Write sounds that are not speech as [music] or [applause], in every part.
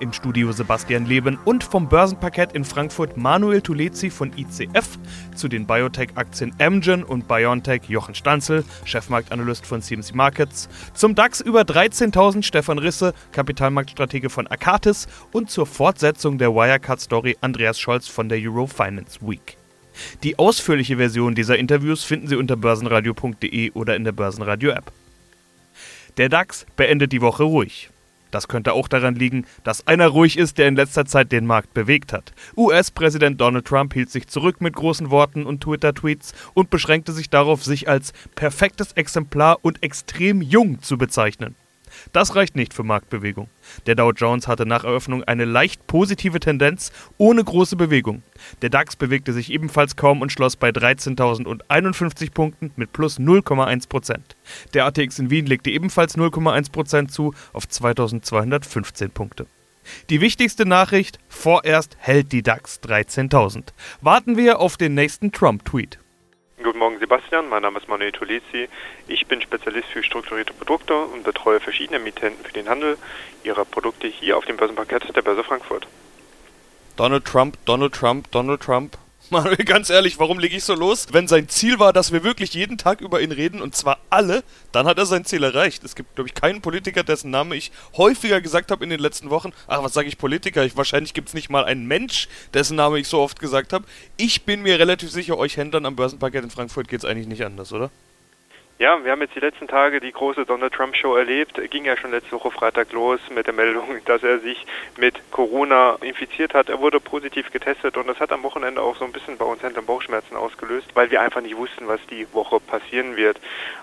Im Studio Sebastian Leben und vom Börsenparkett in Frankfurt Manuel Tulezi von ICF zu den Biotech-Aktien Amgen und BioNTech Jochen Stanzel, Chefmarktanalyst von CMC Markets, zum DAX über 13.000 Stefan Risse, Kapitalmarktstratege von Akatis und zur Fortsetzung der Wirecard-Story Andreas Scholz von der Euro Finance Week. Die ausführliche Version dieser Interviews finden Sie unter börsenradio.de oder in der Börsenradio-App. Der DAX beendet die Woche ruhig. Das könnte auch daran liegen, dass einer ruhig ist, der in letzter Zeit den Markt bewegt hat. US-Präsident Donald Trump hielt sich zurück mit großen Worten und Twitter-Tweets und beschränkte sich darauf, sich als perfektes Exemplar und extrem jung zu bezeichnen. Das reicht nicht für Marktbewegung. Der Dow Jones hatte nach Eröffnung eine leicht positive Tendenz ohne große Bewegung. Der DAX bewegte sich ebenfalls kaum und schloss bei 13.051 Punkten mit plus 0,1%. Der ATX in Wien legte ebenfalls 0,1% zu auf 2.215 Punkte. Die wichtigste Nachricht, vorerst hält die DAX 13.000. Warten wir auf den nächsten Trump-Tweet. Guten Morgen Sebastian, mein Name ist Manuel Tolezi. Ich bin Spezialist für strukturierte Produkte und betreue verschiedene Emittenten für den Handel ihrer Produkte hier auf dem Börsenparkett der Börse Frankfurt. Donald Trump, Donald Trump, Donald Trump. Manuel, ganz ehrlich, warum lege ich so los? Wenn sein Ziel war, dass wir wirklich jeden Tag über ihn reden, und zwar alle, dann hat er sein Ziel erreicht. Es gibt, glaube ich, keinen Politiker, dessen Name ich häufiger gesagt habe in den letzten Wochen. Ach, was sage ich Politiker? Ich, wahrscheinlich gibt es nicht mal einen Mensch, dessen Name ich so oft gesagt habe. Ich bin mir relativ sicher, euch Händlern am Börsenparkett in Frankfurt geht es eigentlich nicht anders, oder? Ja, wir haben jetzt die letzten Tage die große Donald Trump Show erlebt. Ging ja schon letzte Woche Freitag los mit der Meldung, [laughs] dass er sich mit Corona infiziert hat. Er wurde positiv getestet und das hat am Wochenende auch so ein bisschen bei uns Händlern Bauchschmerzen ausgelöst, weil wir einfach nicht wussten, was die Woche passieren wird.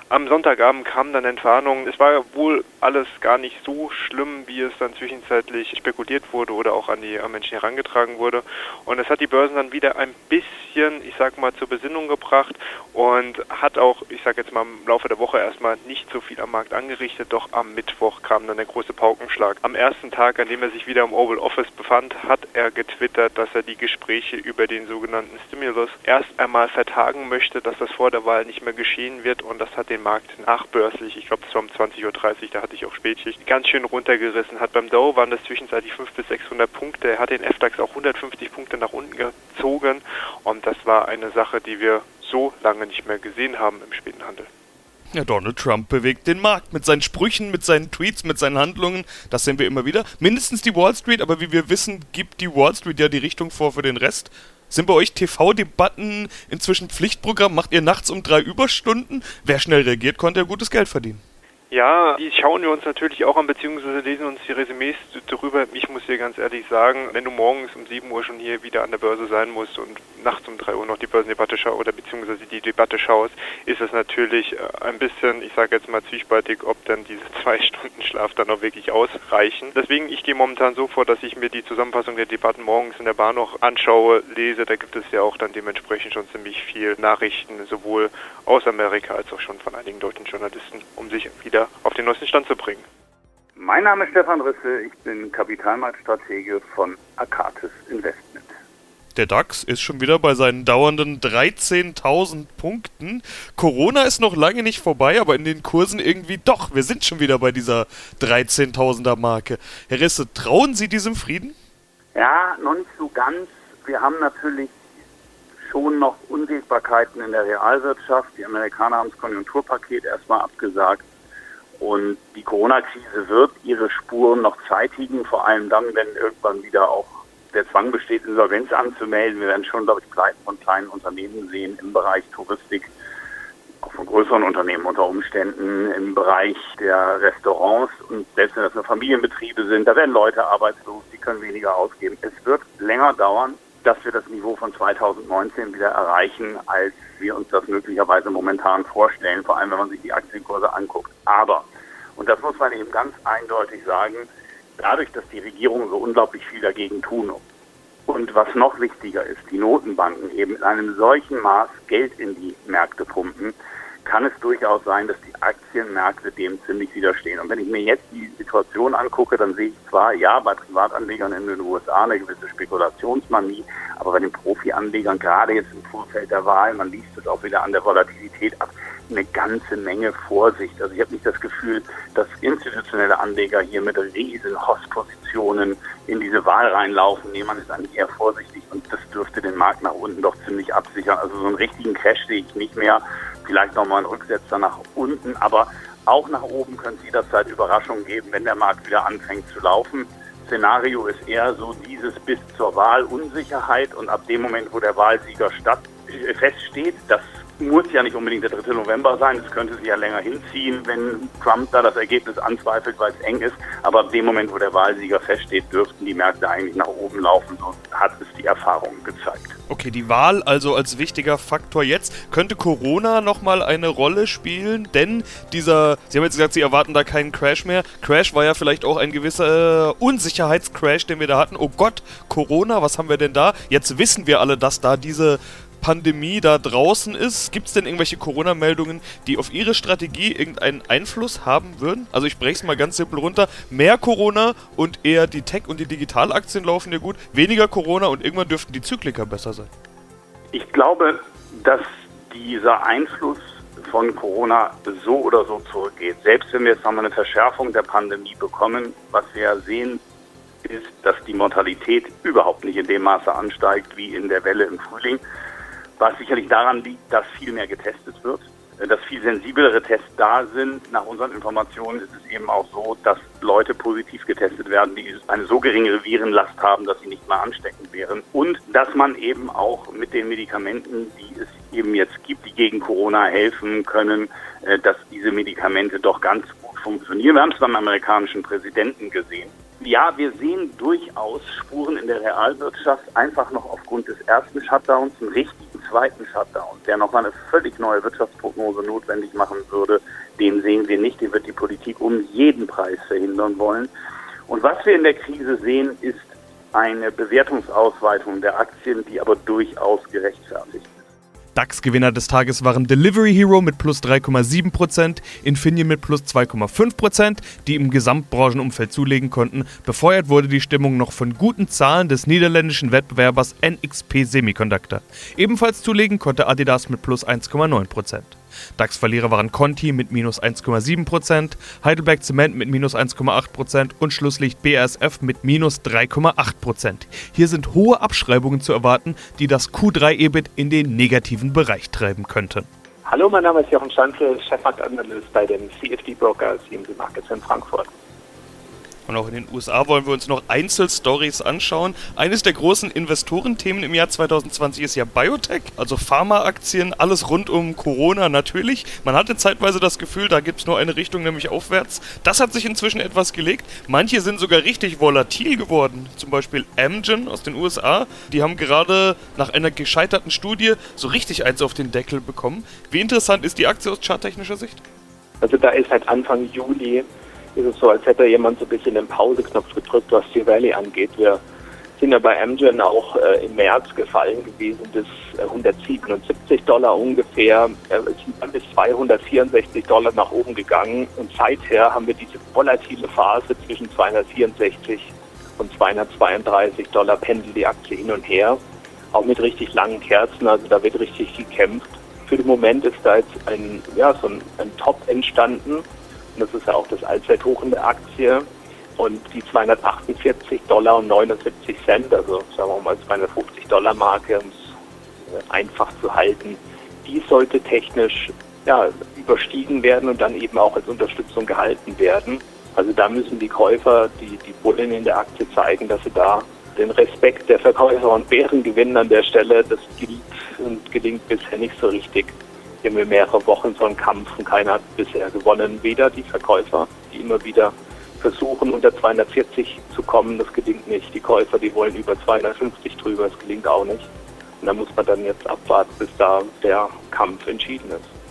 Am Sonntagabend kam dann Entwarnung. Es war wohl alles gar nicht so schlimm, wie es dann zwischenzeitlich spekuliert wurde oder auch an die Menschen herangetragen wurde. Und es hat die Börsen dann wieder ein bisschen, ich sag mal, zur Besinnung gebracht und hat auch, ich sag jetzt mal, Laufe der Woche erstmal nicht so viel am Markt angerichtet. Doch am Mittwoch kam dann der große Paukenschlag. Am ersten Tag, an dem er sich wieder im Oval Office befand, hat er getwittert, dass er die Gespräche über den sogenannten Stimulus erst einmal vertagen möchte, dass das vor der Wahl nicht mehr geschehen wird und das hat den den Markt nachbörslich, ich glaube es war um 20.30 Uhr, da hatte ich auch Spätschicht, ganz schön runtergerissen hat. Beim Dow waren das zwischenzeitlich 500 bis 600 Punkte. Er hat den FDAX auch 150 Punkte nach unten gezogen und das war eine Sache, die wir so lange nicht mehr gesehen haben im späten Handel. Ja, Donald Trump bewegt den Markt mit seinen Sprüchen, mit seinen Tweets, mit seinen Handlungen. Das sehen wir immer wieder. Mindestens die Wall Street, aber wie wir wissen, gibt die Wall Street ja die Richtung vor für den Rest. Sind bei euch TV-Debatten inzwischen Pflichtprogramm? Macht ihr nachts um drei Überstunden? Wer schnell reagiert, konnte ja gutes Geld verdienen. Ja, die schauen wir uns natürlich auch an, beziehungsweise lesen uns die Resümees darüber. Ich muss dir ganz ehrlich sagen, wenn du morgens um 7 Uhr schon hier wieder an der Börse sein musst und nachts um 3 Uhr noch die Börsendebatte schaust oder beziehungsweise die Debatte schaust, ist es natürlich äh, ein bisschen, ich sage jetzt mal zwiespaltig, ob dann diese [laughs] zwei Stunden Schlaf dann auch wirklich ausreichen. Deswegen, ich gehe momentan so vor, dass ich mir die Zusammenfassung der Debatten morgens in der Bahn noch anschaue, lese. Da gibt es ja auch dann dementsprechend schon ziemlich viel Nachrichten, sowohl aus Amerika als auch schon von einigen deutschen Journalisten, um sich wieder wieder auf den neuesten Stand zu bringen. Mein Name ist Stefan Risse, ich bin Kapitalmarktstratege von Akatis Investment. Der DAX ist schon wieder bei seinen dauernden 13.000 Punkten. Corona ist noch lange nicht vorbei, aber in den Kursen irgendwie doch. Wir sind schon wieder bei dieser 13.000er Marke. Herr Risse, trauen Sie diesem Frieden? Ja, noch nicht so ganz. Wir haben natürlich schon noch Unwägbarkeiten in der Realwirtschaft. Die Amerikaner haben das Konjunkturpaket erstmal abgesagt. Und die Corona-Krise wird ihre Spuren noch zeitigen, vor allem dann, wenn irgendwann wieder auch der Zwang besteht, Insolvenz anzumelden. Wir werden schon, glaube ich, Pleiten von kleinen Unternehmen sehen im Bereich Touristik, auch von größeren Unternehmen unter Umständen, im Bereich der Restaurants und selbst wenn das nur Familienbetriebe sind, da werden Leute arbeitslos, die können weniger ausgeben. Es wird länger dauern, dass wir das Niveau von 2019 wieder erreichen, als wir uns das möglicherweise momentan vorstellen, vor allem wenn man sich die Aktienkurse anguckt. Aber, und das muss man eben ganz eindeutig sagen, dadurch, dass die Regierungen so unglaublich viel dagegen tun und was noch wichtiger ist, die Notenbanken eben in einem solchen Maß Geld in die Märkte pumpen, kann es durchaus sein, dass die Aktienmärkte dem ziemlich widerstehen. Und wenn ich mir jetzt die Situation angucke, dann sehe ich zwar, ja, bei Privatanlegern in den USA eine gewisse Spekulationsmanie, aber bei den Profianlegern, gerade jetzt im Vorfeld der Wahl, man liest es auch wieder an der Volatilität ab, eine ganze Menge Vorsicht. Also ich habe nicht das Gefühl, dass institutionelle Anleger hier mit riesen Hosspositionen in diese Wahl reinlaufen. Nee, man ist eigentlich eher vorsichtig und das dürfte den Markt nach unten doch ziemlich absichern. Also so einen richtigen Crash sehe ich nicht mehr. Vielleicht nochmal einen Rücksetzer nach unten, aber auch nach oben könnte es jederzeit Überraschungen geben, wenn der Markt wieder anfängt zu laufen. Szenario ist eher so dieses bis zur Wahl Unsicherheit und ab dem Moment, wo der Wahlsieger statt, äh, feststeht, das muss ja nicht unbedingt der 3. November sein. Es könnte sich ja länger hinziehen, wenn Trump da das Ergebnis anzweifelt, weil es eng ist. Aber ab dem Moment, wo der Wahlsieger feststeht, dürften die Märkte eigentlich nach oben laufen. So hat es die Erfahrung gezeigt. Okay, die Wahl also als wichtiger Faktor jetzt. Könnte Corona nochmal eine Rolle spielen? Denn dieser, Sie haben jetzt gesagt, Sie erwarten da keinen Crash mehr. Crash war ja vielleicht auch ein gewisser äh, Unsicherheitscrash, den wir da hatten. Oh Gott, Corona, was haben wir denn da? Jetzt wissen wir alle, dass da diese Pandemie da draußen ist, gibt es denn irgendwelche Corona-Meldungen, die auf Ihre Strategie irgendeinen Einfluss haben würden? Also ich breche es mal ganz simpel runter. Mehr Corona und eher die Tech- und die Digitalaktien laufen ja gut. Weniger Corona und irgendwann dürften die Zykliker besser sein. Ich glaube, dass dieser Einfluss von Corona so oder so zurückgeht. Selbst wenn wir jetzt nochmal eine Verschärfung der Pandemie bekommen, was wir ja sehen, ist, dass die Mortalität überhaupt nicht in dem Maße ansteigt wie in der Welle im Frühling was sicherlich daran liegt, dass viel mehr getestet wird, äh, dass viel sensiblere Tests da sind. Nach unseren Informationen ist es eben auch so, dass Leute positiv getestet werden, die eine so geringe Virenlast haben, dass sie nicht mehr ansteckend wären. Und dass man eben auch mit den Medikamenten, die es eben jetzt gibt, die gegen Corona helfen können, äh, dass diese Medikamente doch ganz gut funktionieren. Wir haben es beim amerikanischen Präsidenten gesehen. Ja, wir sehen durchaus Spuren in der Realwirtschaft, einfach noch aufgrund des ersten Shutdowns, einen richtigen zweiten Shutdown, der noch eine völlig neue Wirtschaftsprognose notwendig machen würde. Den sehen wir nicht, den wird die Politik um jeden Preis verhindern wollen. Und was wir in der Krise sehen, ist eine Bewertungsausweitung der Aktien, die aber durchaus gerechtfertigt ist. DAX-Gewinner des Tages waren Delivery Hero mit plus 3,7%, Infineon mit plus 2,5%, die im Gesamtbranchenumfeld zulegen konnten. Befeuert wurde die Stimmung noch von guten Zahlen des niederländischen Wettbewerbers NXP Semiconductor. Ebenfalls zulegen konnte Adidas mit plus 1,9%. DAX-Verlierer waren Conti mit minus 1,7%, Heidelberg Zement mit minus 1,8% und Schlusslicht BASF mit minus 3,8%. Hier sind hohe Abschreibungen zu erwarten, die das Q3-EBIT in den negativen Bereich treiben könnten. Hallo, mein Name ist Jochen Schanzel, Chefmarktanalyst bei dem CFD Broker CMC Markets in Frankfurt. Und auch in den USA wollen wir uns noch Einzelstories anschauen. Eines der großen Investorenthemen im Jahr 2020 ist ja Biotech, also Pharmaaktien, alles rund um Corona natürlich. Man hatte zeitweise das Gefühl, da gibt es nur eine Richtung, nämlich aufwärts. Das hat sich inzwischen etwas gelegt. Manche sind sogar richtig volatil geworden. Zum Beispiel Amgen aus den USA. Die haben gerade nach einer gescheiterten Studie so richtig eins auf den Deckel bekommen. Wie interessant ist die Aktie aus charttechnischer Sicht? Also da ist seit Anfang Juli ist es so, als hätte jemand so ein bisschen den Pauseknopf gedrückt, was die Rallye angeht. Wir sind ja bei Amgen auch äh, im März gefallen gewesen bis äh, 177 Dollar ungefähr. Äh, sind dann bis 264 Dollar nach oben gegangen und seither haben wir diese volatile Phase zwischen 264 und 232 Dollar pendelt die Aktie hin und her. Auch mit richtig langen Kerzen, also da wird richtig gekämpft. Für den Moment ist da jetzt ein, ja, so ein, ein Top entstanden das ist ja auch das Allzeithoch in der Aktie. Und die 248 Dollar und 79 Cent, also sagen wir mal 250 Dollar Marke, um es äh, einfach zu halten, die sollte technisch ja, überstiegen werden und dann eben auch als Unterstützung gehalten werden. Also da müssen die Käufer, die, die Bullen in der Aktie zeigen, dass sie da den Respekt der Verkäufer und Bären gewinnen an der Stelle. Das gilt und gelingt bisher nicht so richtig haben mehrere Wochen so einen Kampf und keiner hat bisher gewonnen. Weder die Verkäufer, die immer wieder versuchen, unter 240 zu kommen, das gelingt nicht. Die Käufer, die wollen über 250 drüber, das gelingt auch nicht. Und da muss man dann jetzt abwarten, bis da der Kampf entschieden ist.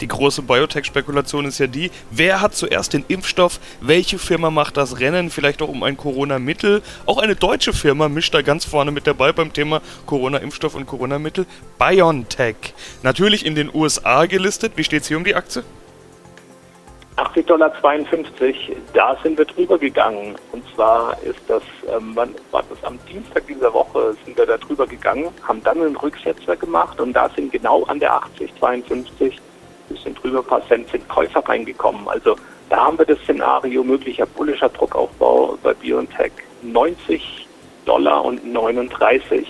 Die große Biotech-Spekulation ist ja die, wer hat zuerst den Impfstoff, welche Firma macht das Rennen, vielleicht auch um ein Corona-Mittel. Auch eine deutsche Firma mischt da ganz vorne mit dabei beim Thema Corona-Impfstoff und Corona-Mittel. BioNTech. Natürlich in den USA gelistet. Wie steht es hier um die Aktie? 80,52 Dollar, da sind wir drüber gegangen. Und zwar ist das, ähm, war das am Dienstag dieser Woche, sind wir da drüber gegangen, haben dann einen Rücksetzer gemacht und da sind genau an der 80,52, bisschen drüber ein paar Cent, sind Käufer reingekommen. Also da haben wir das Szenario möglicher bullischer Druckaufbau bei BioNTech 90 Dollar und 39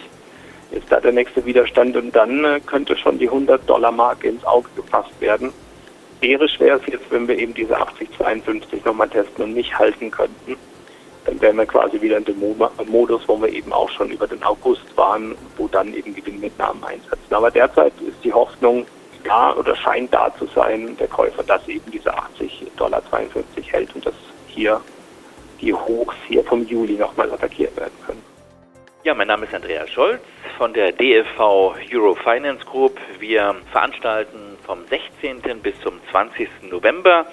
ist da der nächste Widerstand und dann äh, könnte schon die 100 Dollar Marke ins Auge gefasst werden wäre wäre es jetzt, wenn wir eben diese 8052 nochmal testen und nicht halten könnten. Dann wären wir quasi wieder in dem Modus, wo wir eben auch schon über den August waren, wo dann eben Gewinnmitnahmen einsetzen. Aber derzeit ist die Hoffnung da oder scheint da zu sein, der Käufer, dass eben diese 80,52 Dollar hält und dass hier die Hochs hier vom Juli nochmal attackiert werden können. Ja, mein Name ist Andreas Scholz von der DFV Eurofinance Group. Wir veranstalten vom 16. bis zum 20. November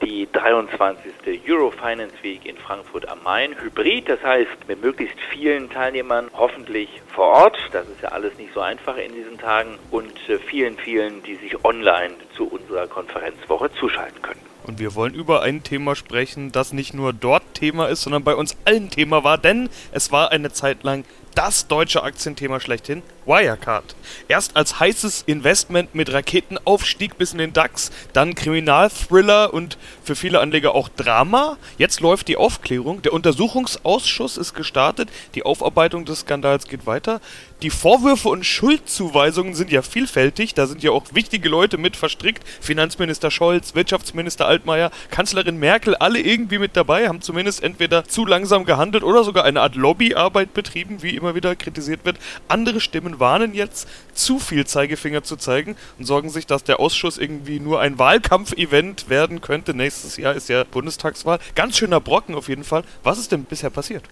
die 23. Eurofinance Week in Frankfurt am Main. Hybrid, das heißt mit möglichst vielen Teilnehmern, hoffentlich vor Ort. Das ist ja alles nicht so einfach in diesen Tagen. Und äh, vielen, vielen, die sich online zu unserer Konferenzwoche zuschalten können. Und wir wollen über ein Thema sprechen, das nicht nur dort Thema ist, sondern bei uns allen Thema war, denn es war eine Zeit lang das deutsche Aktienthema schlechthin, Wirecard. Erst als heißes Investment mit Raketenaufstieg bis in den DAX, dann Kriminalthriller und für viele Anleger auch Drama. Jetzt läuft die Aufklärung. Der Untersuchungsausschuss ist gestartet. Die Aufarbeitung des Skandals geht weiter. Die Vorwürfe und Schuldzuweisungen sind ja vielfältig. Da sind ja auch wichtige Leute mit verstrickt. Finanzminister Scholz, Wirtschaftsminister Altmaier, Kanzlerin Merkel, alle irgendwie mit dabei, haben zumindest entweder zu langsam gehandelt oder sogar eine Art Lobbyarbeit betrieben, wie immer wieder kritisiert wird. Andere Stimmen warnen jetzt, zu viel Zeigefinger zu zeigen und sorgen sich, dass der Ausschuss irgendwie nur ein Wahlkampfevent werden könnte. Nächstes Jahr ist ja Bundestagswahl. Ganz schöner Brocken auf jeden Fall. Was ist denn bisher passiert?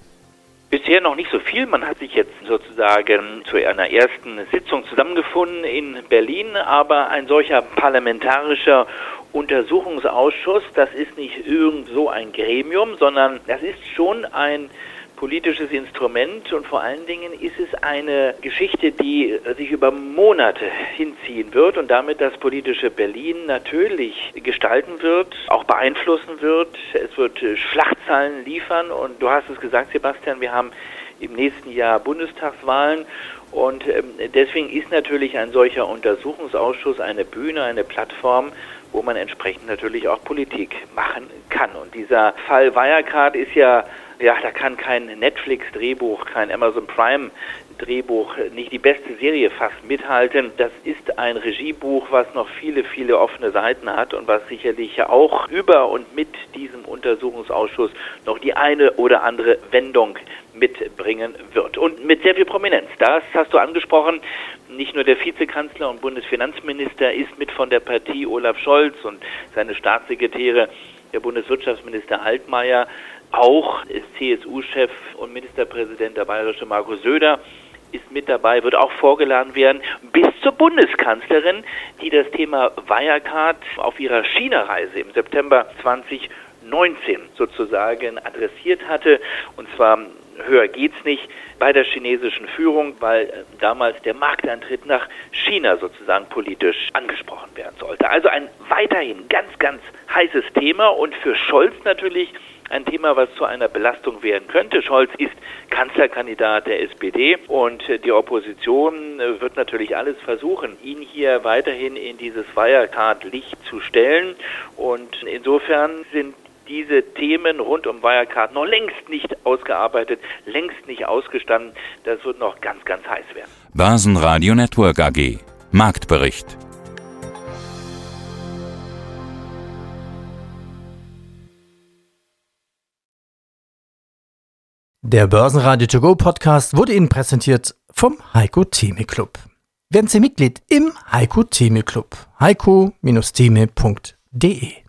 Bisher noch nicht so viel. Man hat sich jetzt sozusagen zu einer ersten Sitzung zusammengefunden in Berlin, aber ein solcher parlamentarischer Untersuchungsausschuss, das ist nicht irgend so ein Gremium, sondern das ist schon ein politisches Instrument und vor allen Dingen ist es eine Geschichte, die sich über Monate hinziehen wird und damit das politische Berlin natürlich gestalten wird, auch beeinflussen wird. Es wird Schlachtzahlen liefern und du hast es gesagt, Sebastian, wir haben im nächsten Jahr Bundestagswahlen und ähm, deswegen ist natürlich ein solcher Untersuchungsausschuss eine Bühne, eine Plattform, wo man entsprechend natürlich auch Politik machen kann. Und dieser Fall Wirecard ist ja ja, da kann kein Netflix-Drehbuch, kein Amazon Prime-Drehbuch, nicht die beste Serie fast mithalten. Das ist ein Regiebuch, was noch viele, viele offene Seiten hat und was sicherlich auch über und mit diesem Untersuchungsausschuss noch die eine oder andere Wendung mitbringen wird. Und mit sehr viel Prominenz. Das hast du angesprochen. Nicht nur der Vizekanzler und Bundesfinanzminister ist mit von der Partie Olaf Scholz und seine Staatssekretäre, der Bundeswirtschaftsminister Altmaier, auch CSU-Chef und Ministerpräsident der bayerische Markus Söder ist mit dabei, wird auch vorgeladen werden, bis zur Bundeskanzlerin, die das Thema Wirecard auf ihrer China-Reise im September 2019 sozusagen adressiert hatte. Und zwar höher geht's nicht bei der chinesischen Führung, weil äh, damals der Marktantritt nach China sozusagen politisch angesprochen werden sollte. Also ein weiterhin ganz, ganz heißes Thema und für Scholz natürlich ein Thema, was zu einer Belastung werden könnte. Scholz ist Kanzlerkandidat der SPD und die Opposition wird natürlich alles versuchen, ihn hier weiterhin in dieses Wirecard-Licht zu stellen. Und insofern sind diese Themen rund um Wirecard noch längst nicht ausgearbeitet, längst nicht ausgestanden. Das wird noch ganz, ganz heiß werden. Börsenradio Network AG Marktbericht Der Börsenradio To Go Podcast wurde Ihnen präsentiert vom Heiko Theme Club. Werden Sie Mitglied im Heiko Theme Club. heiko-theme.de